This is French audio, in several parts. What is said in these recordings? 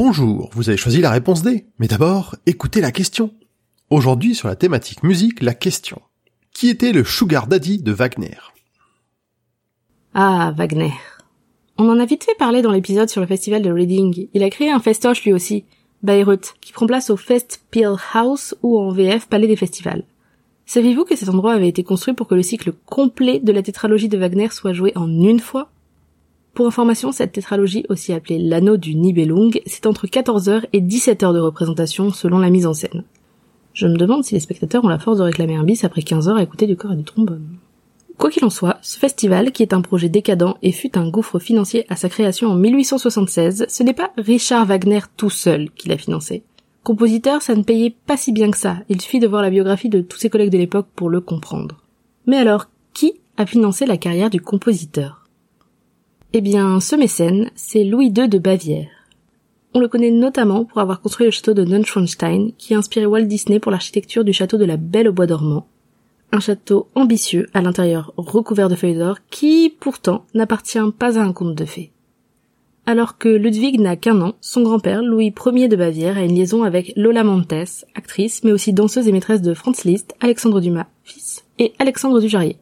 Bonjour, vous avez choisi la réponse D. Mais d'abord, écoutez la question. Aujourd'hui, sur la thématique musique, la question. Qui était le sugar daddy de Wagner? Ah, Wagner. On en a vite fait parler dans l'épisode sur le festival de Reading. Il a créé un festoche lui aussi, Bayreuth, qui prend place au Fest Peel House ou en VF Palais des Festivals. Saviez-vous que cet endroit avait été construit pour que le cycle complet de la tétralogie de Wagner soit joué en une fois? Pour information, cette tétralogie, aussi appelée l'anneau du Nibelung, c'est entre 14h et 17h de représentation selon la mise en scène. Je me demande si les spectateurs ont la force de réclamer un bis après 15 heures à écouter du corps et du trombone. Quoi qu'il en soit, ce festival, qui est un projet décadent et fut un gouffre financier à sa création en 1876, ce n'est pas Richard Wagner tout seul qui l'a financé. Compositeur, ça ne payait pas si bien que ça, il suffit de voir la biographie de tous ses collègues de l'époque pour le comprendre. Mais alors, qui a financé la carrière du compositeur? Eh bien, ce mécène, c'est Louis II de Bavière. On le connaît notamment pour avoir construit le château de Neuschwanstein, qui a inspiré Walt Disney pour l'architecture du château de la Belle au bois dormant, un château ambitieux à l'intérieur recouvert de feuilles d'or qui, pourtant, n'appartient pas à un conte de fées. Alors que Ludwig n'a qu'un an, son grand-père, Louis Ier de Bavière, a une liaison avec Lola Montes, actrice, mais aussi danseuse et maîtresse de Franz Liszt, Alexandre Dumas, fils, et Alexandre Dujarrier.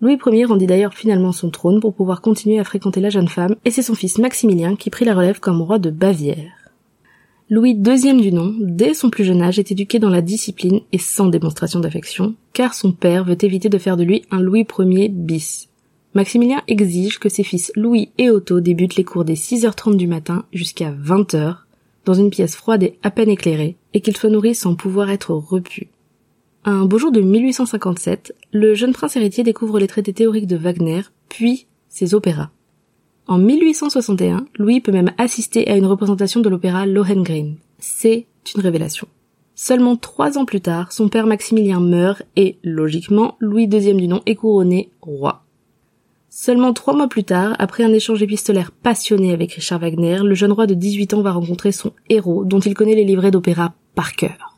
Louis Ier rendit d'ailleurs finalement son trône pour pouvoir continuer à fréquenter la jeune femme, et c'est son fils Maximilien qui prit la relève comme roi de Bavière. Louis II du nom, dès son plus jeune âge, est éduqué dans la discipline et sans démonstration d'affection, car son père veut éviter de faire de lui un Louis Ier bis. Maximilien exige que ses fils Louis et Otto débutent les cours dès 6h30 du matin jusqu'à 20h, dans une pièce froide et à peine éclairée, et qu'ils soient nourris sans pouvoir être repus. Un beau jour de 1857, le jeune prince héritier découvre les traités théoriques de Wagner, puis ses opéras. En 1861, Louis peut même assister à une représentation de l'opéra Lohengrin. C'est une révélation. Seulement trois ans plus tard, son père Maximilien meurt et, logiquement, Louis II du nom est couronné roi. Seulement trois mois plus tard, après un échange épistolaire passionné avec Richard Wagner, le jeune roi de 18 ans va rencontrer son héros dont il connaît les livrets d'opéra par cœur.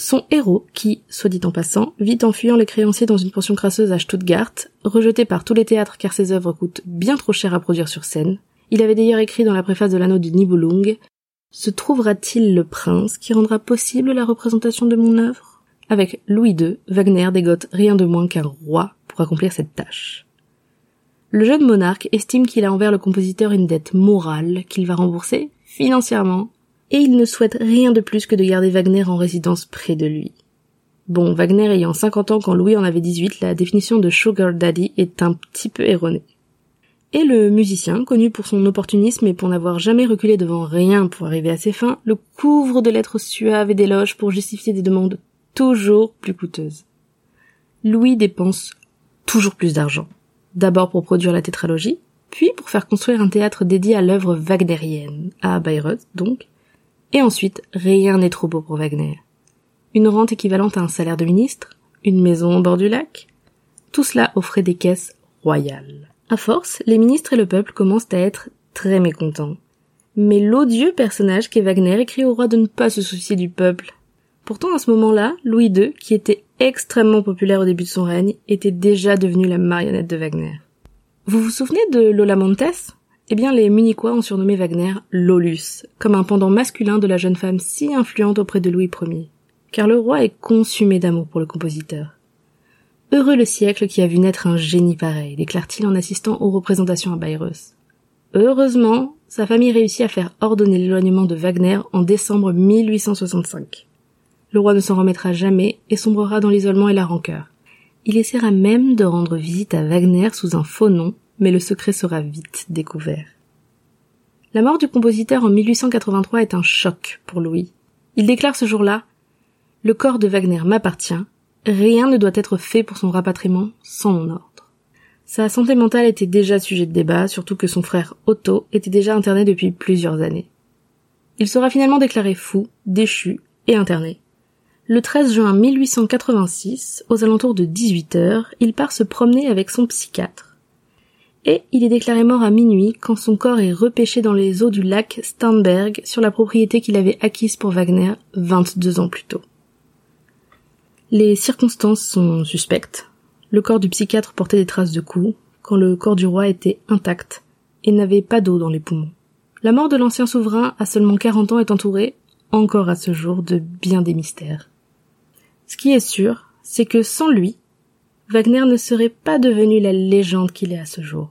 Son héros, qui, soit dit en passant, vit en fuyant les créanciers dans une pension crasseuse à Stuttgart, rejeté par tous les théâtres car ses œuvres coûtent bien trop cher à produire sur scène, il avait d'ailleurs écrit dans la préface de l'anneau du Nibelung Se trouvera-t-il le prince qui rendra possible la représentation de mon œuvre? Avec Louis II, Wagner dégote rien de moins qu'un roi pour accomplir cette tâche. Le jeune monarque estime qu'il a envers le compositeur une dette morale qu'il va rembourser financièrement et il ne souhaite rien de plus que de garder Wagner en résidence près de lui. Bon, Wagner ayant 50 ans quand Louis en avait 18, la définition de Sugar Daddy est un petit peu erronée. Et le musicien, connu pour son opportunisme et pour n'avoir jamais reculé devant rien pour arriver à ses fins, le couvre de lettres suaves et d'éloges pour justifier des demandes toujours plus coûteuses. Louis dépense toujours plus d'argent. D'abord pour produire la tétralogie, puis pour faire construire un théâtre dédié à l'œuvre wagnérienne, à Bayreuth donc, et ensuite, rien n'est trop beau pour Wagner. Une rente équivalente à un salaire de ministre, une maison au bord du lac, tout cela offrait des caisses royales. À force, les ministres et le peuple commencent à être très mécontents. Mais l'odieux personnage qu'est Wagner écrit au roi de ne pas se soucier du peuple. Pourtant, à ce moment-là, Louis II, qui était extrêmement populaire au début de son règne, était déjà devenu la marionnette de Wagner. Vous vous souvenez de Lola Montes? Eh bien, les Munichois ont surnommé Wagner Lolus, comme un pendant masculin de la jeune femme si influente auprès de Louis Ier. Car le roi est consumé d'amour pour le compositeur. Heureux le siècle qui a vu naître un génie pareil, déclare-t-il en assistant aux représentations à Bayreuth. Heureusement, sa famille réussit à faire ordonner l'éloignement de Wagner en décembre 1865. Le roi ne s'en remettra jamais et sombrera dans l'isolement et la rancœur. Il essaiera même de rendre visite à Wagner sous un faux nom mais le secret sera vite découvert. La mort du compositeur en 1883 est un choc pour Louis. Il déclare ce jour-là Le corps de Wagner m'appartient, rien ne doit être fait pour son rapatriement sans mon ordre. Sa santé mentale était déjà sujet de débat, surtout que son frère Otto était déjà interné depuis plusieurs années. Il sera finalement déclaré fou, déchu et interné. Le 13 juin 1886, aux alentours de 18 heures, il part se promener avec son psychiatre. Et il est déclaré mort à minuit quand son corps est repêché dans les eaux du lac Starnberg sur la propriété qu'il avait acquise pour Wagner 22 ans plus tôt. Les circonstances sont suspectes. Le corps du psychiatre portait des traces de coups, quand le corps du roi était intact et n'avait pas d'eau dans les poumons. La mort de l'ancien souverain à seulement 40 ans est entourée, encore à ce jour, de bien des mystères. Ce qui est sûr, c'est que sans lui, Wagner ne serait pas devenu la légende qu'il est à ce jour.